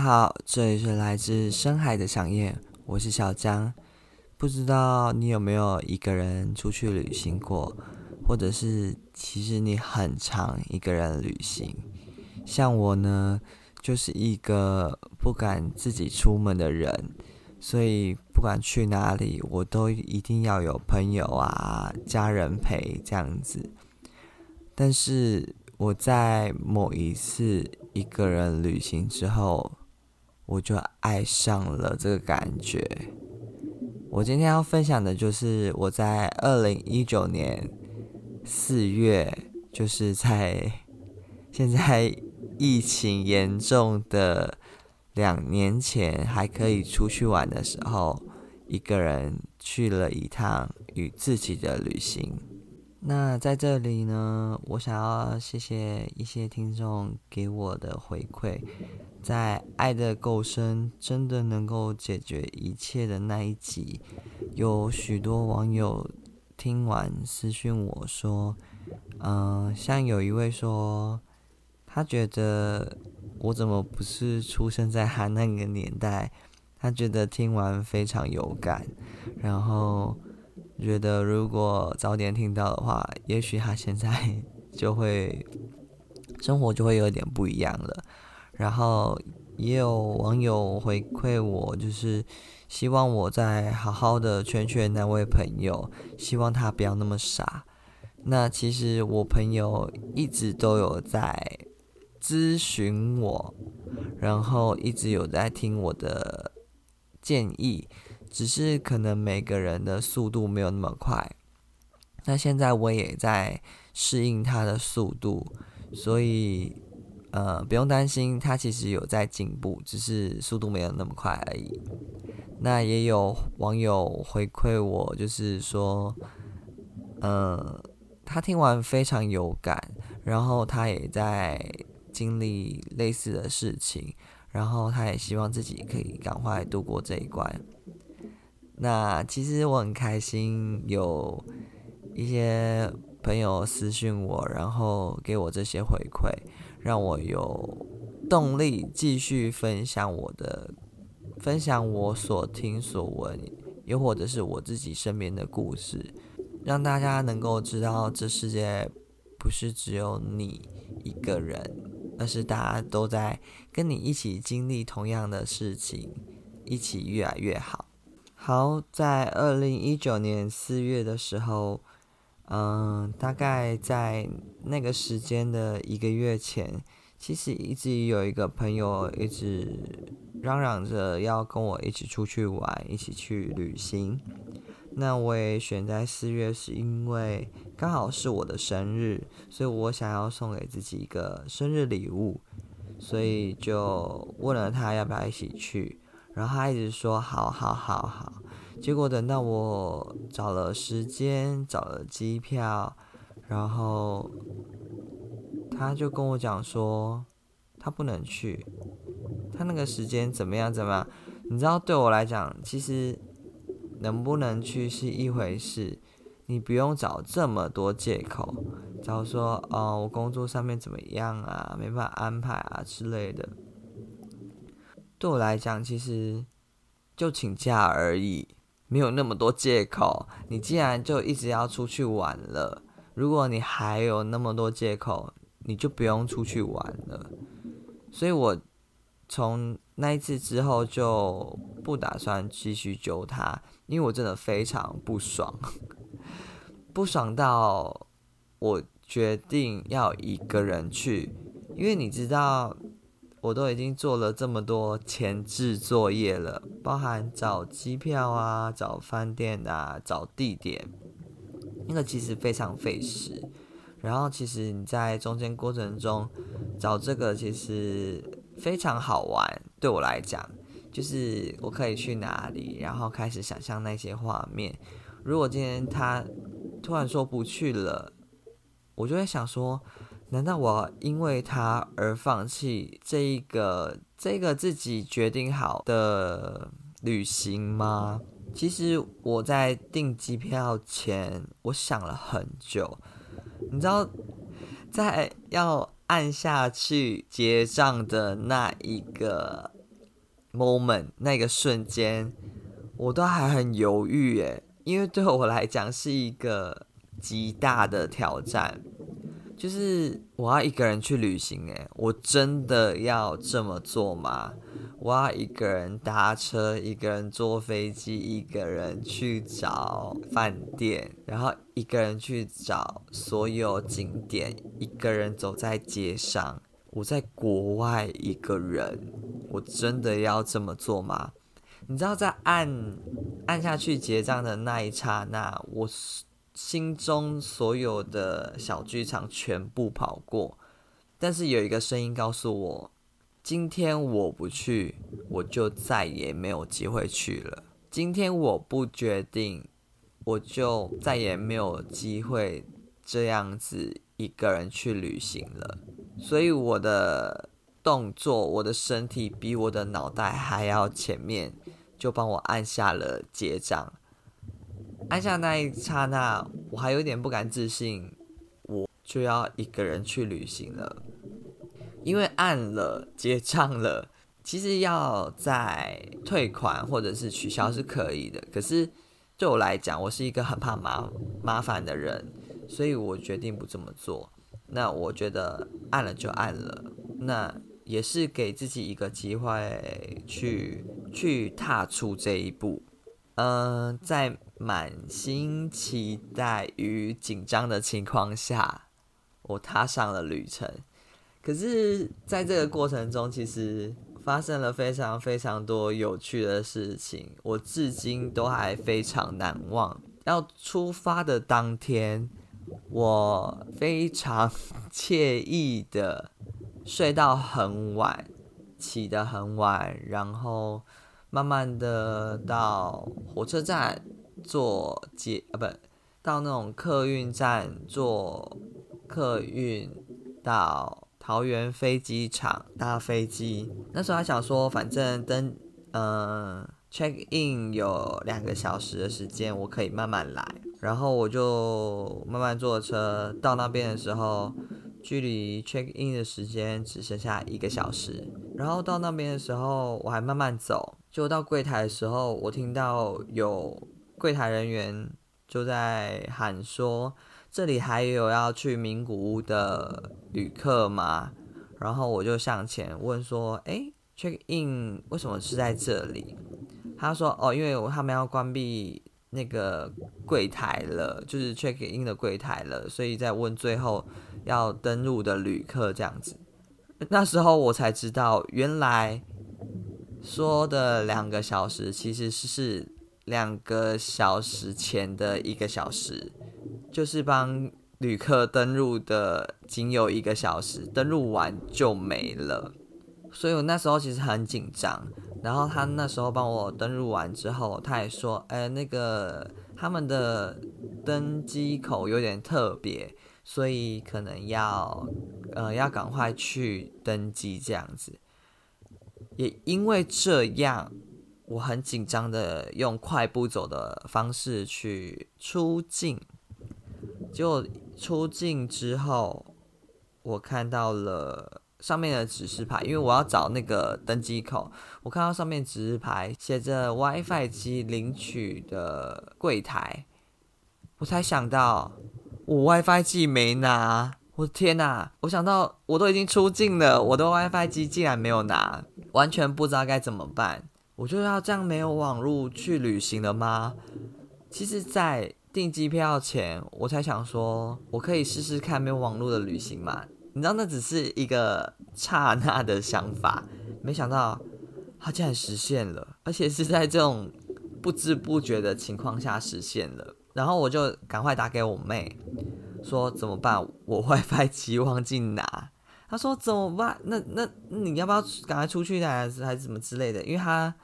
好，这里是来自深海的想念，我是小江。不知道你有没有一个人出去旅行过，或者是其实你很常一个人旅行。像我呢，就是一个不敢自己出门的人，所以不管去哪里，我都一定要有朋友啊、家人陪这样子。但是我在某一次一个人旅行之后，我就爱上了这个感觉。我今天要分享的就是我在二零一九年四月，就是在现在疫情严重的两年前，还可以出去玩的时候，一个人去了一趟与自己的旅行。那在这里呢，我想要谢谢一些听众给我的回馈。在爱的够深，真的能够解决一切的那一集，有许多网友听完私讯我说，嗯、像有一位说，他觉得我怎么不是出生在他那个年代，他觉得听完非常有感，然后觉得如果早点听到的话，也许他现在就会生活就会有点不一样了。然后也有网友回馈我，就是希望我再好好的劝劝那位朋友，希望他不要那么傻。那其实我朋友一直都有在咨询我，然后一直有在听我的建议，只是可能每个人的速度没有那么快。那现在我也在适应他的速度，所以。呃，不用担心，他其实有在进步，只是速度没有那么快而已。那也有网友回馈我，就是说，呃，他听完非常有感，然后他也在经历类似的事情，然后他也希望自己可以赶快度过这一关。那其实我很开心，有一些朋友私信我，然后给我这些回馈。让我有动力继续分享我的，分享我所听所闻，又或者是我自己身边的故事，让大家能够知道这世界不是只有你一个人，而是大家都在跟你一起经历同样的事情，一起越来越好。好，在二零一九年四月的时候。嗯，大概在那个时间的一个月前，其实一直有一个朋友一直嚷嚷着要跟我一起出去玩，一起去旅行。那我也选在四月，是因为刚好是我的生日，所以我想要送给自己一个生日礼物，所以就问了他要不要一起去，然后他一直说好好好好。结果等到我找了时间，找了机票，然后他就跟我讲说，他不能去，他那个时间怎么样怎么样？你知道，对我来讲，其实能不能去是一回事，你不用找这么多借口，假如说哦，我工作上面怎么样啊，没办法安排啊之类的。对我来讲，其实就请假而已。没有那么多借口，你既然就一直要出去玩了，如果你还有那么多借口，你就不用出去玩了。所以我从那一次之后就不打算继续揪他，因为我真的非常不爽，不爽到我决定要一个人去，因为你知道。我都已经做了这么多前置作业了，包含找机票啊、找饭店啊、找地点，那个其实非常费时。然后其实你在中间过程中找这个其实非常好玩，对我来讲，就是我可以去哪里，然后开始想象那些画面。如果今天他突然说不去了，我就会想说。难道我因为他而放弃这一个这个自己决定好的旅行吗？其实我在订机票前，我想了很久。你知道，在要按下去结账的那一个 moment 那个瞬间，我都还很犹豫诶，因为对我来讲是一个极大的挑战，就是我要一个人去旅行，诶，我真的要这么做吗？我要一个人搭车，一个人坐飞机，一个人去找饭店，然后一个人去找所有景点，一个人走在街上。我在国外一个人，我真的要这么做吗？你知道，在按按下去结账的那一刹那，我心中所有的小剧场全部跑过，但是有一个声音告诉我。今天我不去，我就再也没有机会去了。今天我不决定，我就再也没有机会这样子一个人去旅行了。所以我的动作，我的身体比我的脑袋还要前面，就帮我按下了结账。按下那一刹那，我还有点不敢置信，我就要一个人去旅行了。因为按了结账了，其实要再退款或者是取消是可以的。可是对我来讲，我是一个很怕麻麻烦的人，所以我决定不这么做。那我觉得按了就按了，那也是给自己一个机会去去踏出这一步。嗯、在满心期待与紧张的情况下，我踏上了旅程。可是，在这个过程中，其实发生了非常非常多有趣的事情，我至今都还非常难忘。要出发的当天，我非常 惬意的睡到很晚，起得很晚，然后慢慢的到火车站坐捷啊，不，到那种客运站坐客运到。桃园飞机场搭飞机，那时候还想说，反正登，嗯，check in 有两个小时的时间，我可以慢慢来。然后我就慢慢坐车到那边的时候，距离 check in 的时间只剩下一个小时。然后到那边的时候，我还慢慢走，就到柜台的时候，我听到有柜台人员就在喊说。这里还有要去名古屋的旅客吗？然后我就上前问说：“诶，check in 为什么是在这里？”他说：“哦，因为他们要关闭那个柜台了，就是 check in 的柜台了，所以在问最后要登入的旅客这样子。”那时候我才知道，原来说的两个小时其实是两个小时前的一个小时。就是帮旅客登录的，仅有一个小时，登录完就没了，所以我那时候其实很紧张。然后他那时候帮我登录完之后，他也说：“哎，那个他们的登机口有点特别，所以可能要呃要赶快去登机这样子。”也因为这样，我很紧张的用快步走的方式去出境。就出境之后，我看到了上面的指示牌，因为我要找那个登机口。我看到上面指示牌写着 “WiFi 机领取的柜台”，我才想到我 WiFi 机没拿。我的天哪！我想到我都已经出境了，我的 WiFi 机竟然没有拿，完全不知道该怎么办。我就要这样没有网络去旅行了吗？其实，在订机票前，我才想说，我可以试试看没有网络的旅行嘛？你知道，那只是一个刹那的想法，没想到它竟然实现了，而且是在这种不知不觉的情况下实现了。然后我就赶快打给我妹，说怎么办？我 WiFi 机忘记拿。他说怎么办？那那你要不要赶快出去呢还是还是什么之类的？因为他。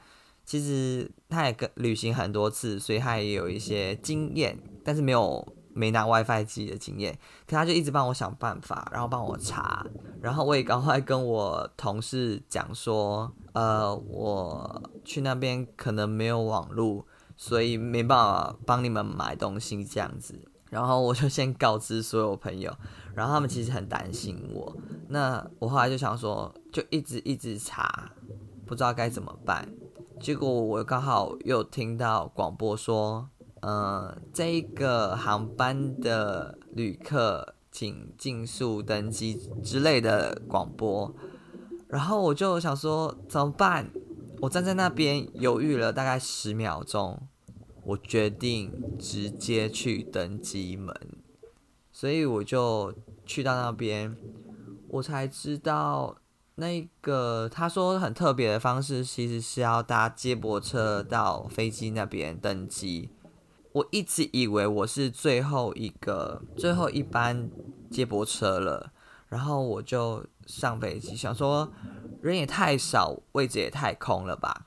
其实他也跟旅行很多次，所以他也有一些经验，但是没有没拿 WiFi 机的经验。可他就一直帮我想办法，然后帮我查，然后我也赶快跟我同事讲说，呃，我去那边可能没有网络，所以没办法帮你们买东西这样子。然后我就先告知所有朋友，然后他们其实很担心我。那我后来就想说，就一直一直查。不知道该怎么办。结果我刚好又听到广播说，嗯，这个航班的旅客请尽速登机之类的广播。然后我就想说怎么办？我站在那边犹豫了大概十秒钟，我决定直接去登机门。所以我就去到那边，我才知道那个他说很特别的方式，其实是要搭接驳车到飞机那边登机。我一直以为我是最后一个最后一班接驳车了，然后我就上飞机，想说人也太少，位置也太空了吧。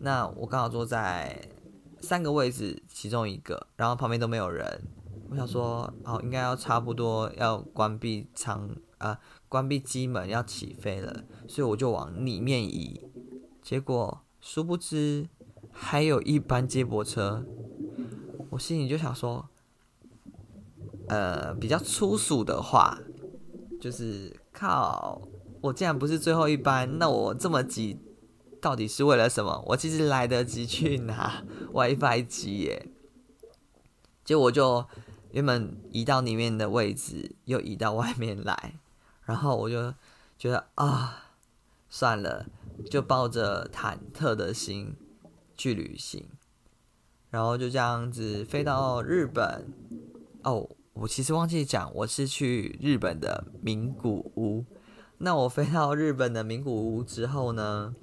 那我刚好坐在三个位置其中一个，然后旁边都没有人。我想说，哦，应该要差不多要关闭舱啊，关闭机门要起飞了，所以我就往里面移。结果殊不知还有一班接驳车，我心里就想说，呃，比较粗俗的话，就是靠，我既然不是最后一班，那我这么急到底是为了什么？我其实来得及去拿 WiFi 机耶，结果我就。原本移到里面的位置，又移到外面来，然后我就觉得啊，算了，就抱着忐忑的心去旅行，然后就这样子飞到日本。哦，我其实忘记讲，我是去日本的名古屋。那我飞到日本的名古屋之后呢，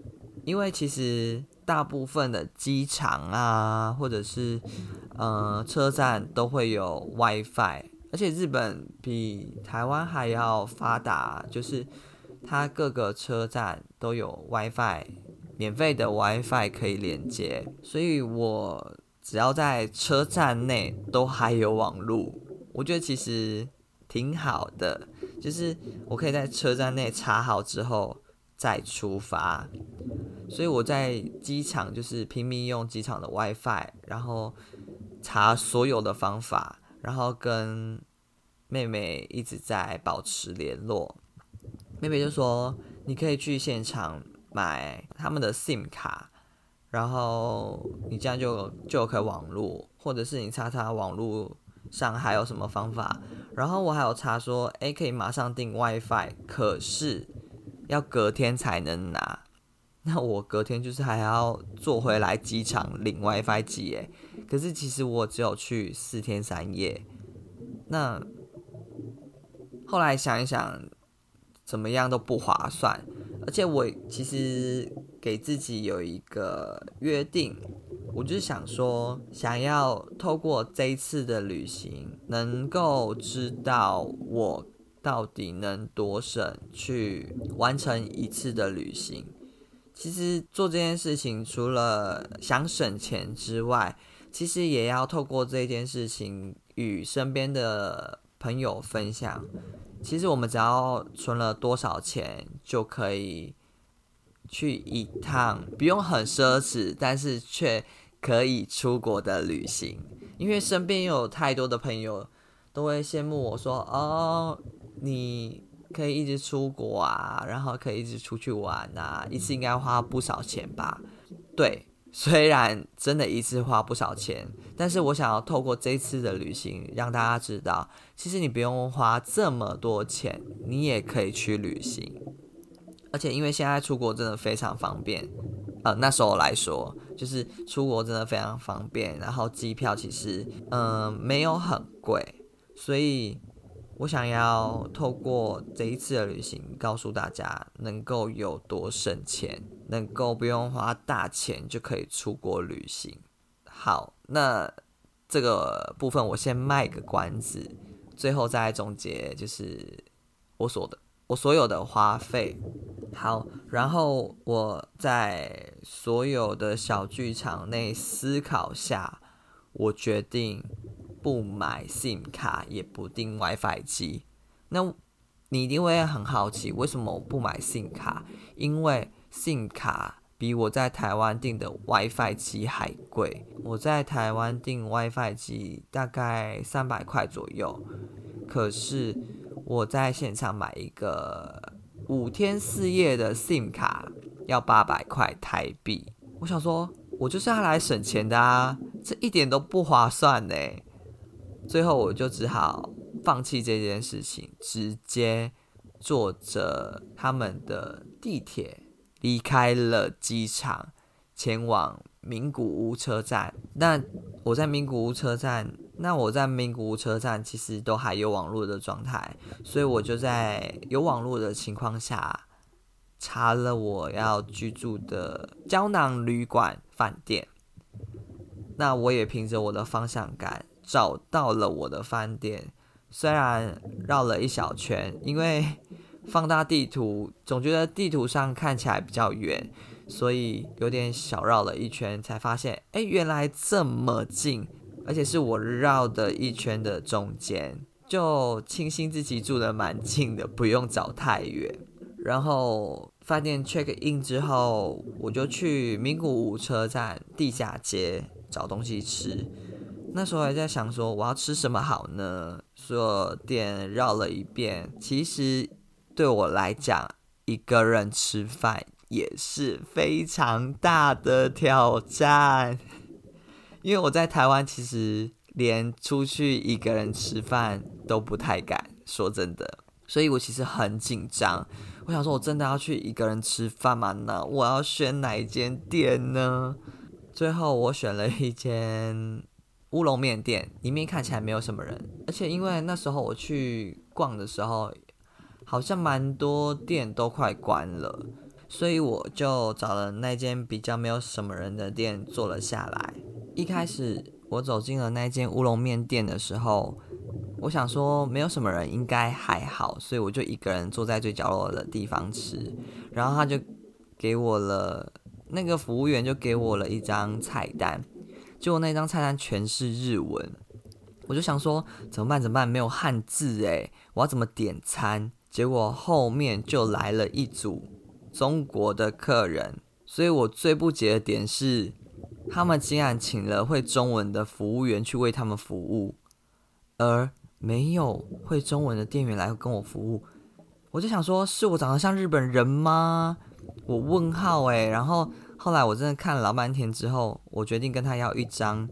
因为其实。大部分的机场啊，或者是呃车站都会有 WiFi，而且日本比台湾还要发达，就是它各个车站都有 WiFi，免费的 WiFi 可以连接，所以我只要在车站内都还有网络，我觉得其实挺好的，就是我可以在车站内查好之后再出发。所以我在机场就是拼命用机场的 WiFi，然后查所有的方法，然后跟妹妹一直在保持联络。妹妹就说：“你可以去现场买他们的 SIM 卡，然后你这样就就可以网络，或者是你查查网络上还有什么方法。”然后我还有查说：“诶，可以马上订 WiFi，可是要隔天才能拿。”那我隔天就是还要坐回来机场领 WiFi 机诶，可是其实我只有去四天三夜。那后来想一想，怎么样都不划算，而且我其实给自己有一个约定，我就是想说，想要透过这一次的旅行，能够知道我到底能多省去完成一次的旅行。其实做这件事情，除了想省钱之外，其实也要透过这件事情与身边的朋友分享。其实我们只要存了多少钱，就可以去一趟不用很奢侈，但是却可以出国的旅行。因为身边有太多的朋友都会羡慕我说：“哦，你。”可以一直出国啊，然后可以一直出去玩啊，一次应该花不少钱吧？对，虽然真的一次花不少钱，但是我想要透过这次的旅行，让大家知道，其实你不用花这么多钱，你也可以去旅行。而且因为现在出国真的非常方便，呃，那时候来说，就是出国真的非常方便，然后机票其实嗯、呃、没有很贵，所以。我想要透过这一次的旅行，告诉大家能够有多省钱，能够不用花大钱就可以出国旅行。好，那这个部分我先卖个关子，最后再总结，就是我所的我所有的花费。好，然后我在所有的小剧场内思考下，我决定。不买 SIM 卡，也不订 WiFi 机，那你一定会很好奇，为什么我不买 SIM 卡？因为 SIM 卡比我在台湾订的 WiFi 机还贵。我在台湾订 WiFi 机大概三百块左右，可是我在现场买一个五天四夜的 SIM 卡，要八百块台币。我想说，我就是要来省钱的啊，这一点都不划算呢。最后我就只好放弃这件事情，直接坐着他们的地铁离开了机场，前往名古屋车站。那我在名古屋车站。那我在名古屋车站其实都还有网络的状态，所以我就在有网络的情况下查了我要居住的胶囊旅馆饭店。那我也凭着我的方向感找到了我的饭店，虽然绕了一小圈，因为 放大地图总觉得地图上看起来比较远，所以有点小绕了一圈，才发现，哎，原来这么近。而且是我绕的一圈的中间，就庆幸自己住的蛮近的，不用找太远。然后饭店 check in 之后，我就去名古屋车站地下街找东西吃。那时候还在想说我要吃什么好呢？所有店绕了一遍，其实对我来讲，一个人吃饭也是非常大的挑战。因为我在台湾，其实连出去一个人吃饭都不太敢，说真的，所以我其实很紧张。我想说，我真的要去一个人吃饭吗？那我要选哪一间店呢？最后我选了一间乌龙面店，里面看起来没有什么人，而且因为那时候我去逛的时候，好像蛮多店都快关了，所以我就找了那间比较没有什么人的店坐了下来。一开始我走进了那间乌龙面店的时候，我想说没有什么人，应该还好，所以我就一个人坐在最角落的地方吃。然后他就给我了，那个服务员就给我了一张菜单，结果那张菜单全是日文，我就想说怎么办？怎么办？没有汉字诶，我要怎么点餐？结果后面就来了一组中国的客人，所以我最不解的点是。他们竟然请了会中文的服务员去为他们服务，而没有会中文的店员来跟我服务。我就想说，是我长得像日本人吗？我问号诶，然后后来我真的看了老半天之后，我决定跟他要一张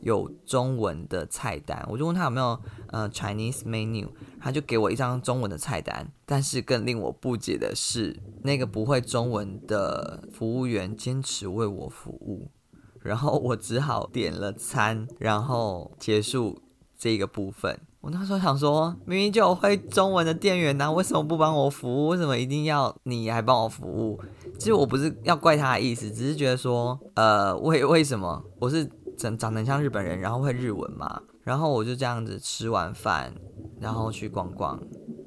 有中文的菜单。我就问他有没有呃 Chinese menu，他就给我一张中文的菜单。但是更令我不解的是，那个不会中文的服务员坚持为我服务。然后我只好点了餐，然后结束这个部分。我那时候想说，明明就有会中文的店员呐，为什么不帮我服务？为什么一定要你还帮我服务？其实我不是要怪他的意思，只是觉得说，呃，为为什么我是长长得像日本人，然后会日文嘛？然后我就这样子吃完饭，然后去逛逛。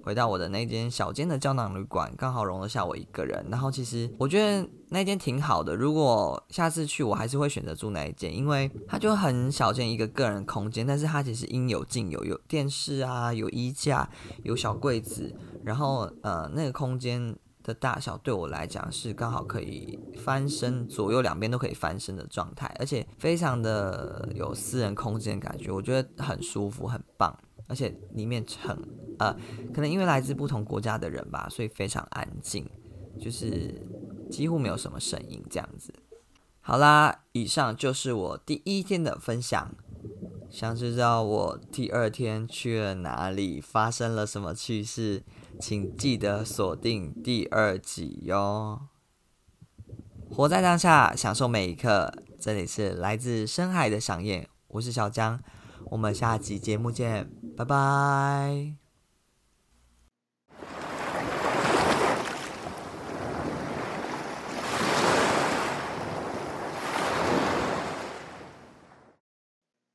回到我的那间小间的胶囊旅馆，刚好容得下我一个人。然后其实我觉得那间挺好的，如果下次去，我还是会选择住那一间，因为它就很小间一个个人空间，但是它其实应有尽有，有电视啊，有衣架，有小柜子，然后呃那个空间的大小对我来讲是刚好可以翻身，左右两边都可以翻身的状态，而且非常的有私人空间感觉，我觉得很舒服，很棒。而且里面很呃，可能因为来自不同国家的人吧，所以非常安静，就是几乎没有什么声音这样子。好啦，以上就是我第一天的分享。想知道我第二天去了哪里，发生了什么趣事，请记得锁定第二集哟。活在当下，享受每一刻。这里是来自深海的想念，我是小江。我们下集节目见，拜拜。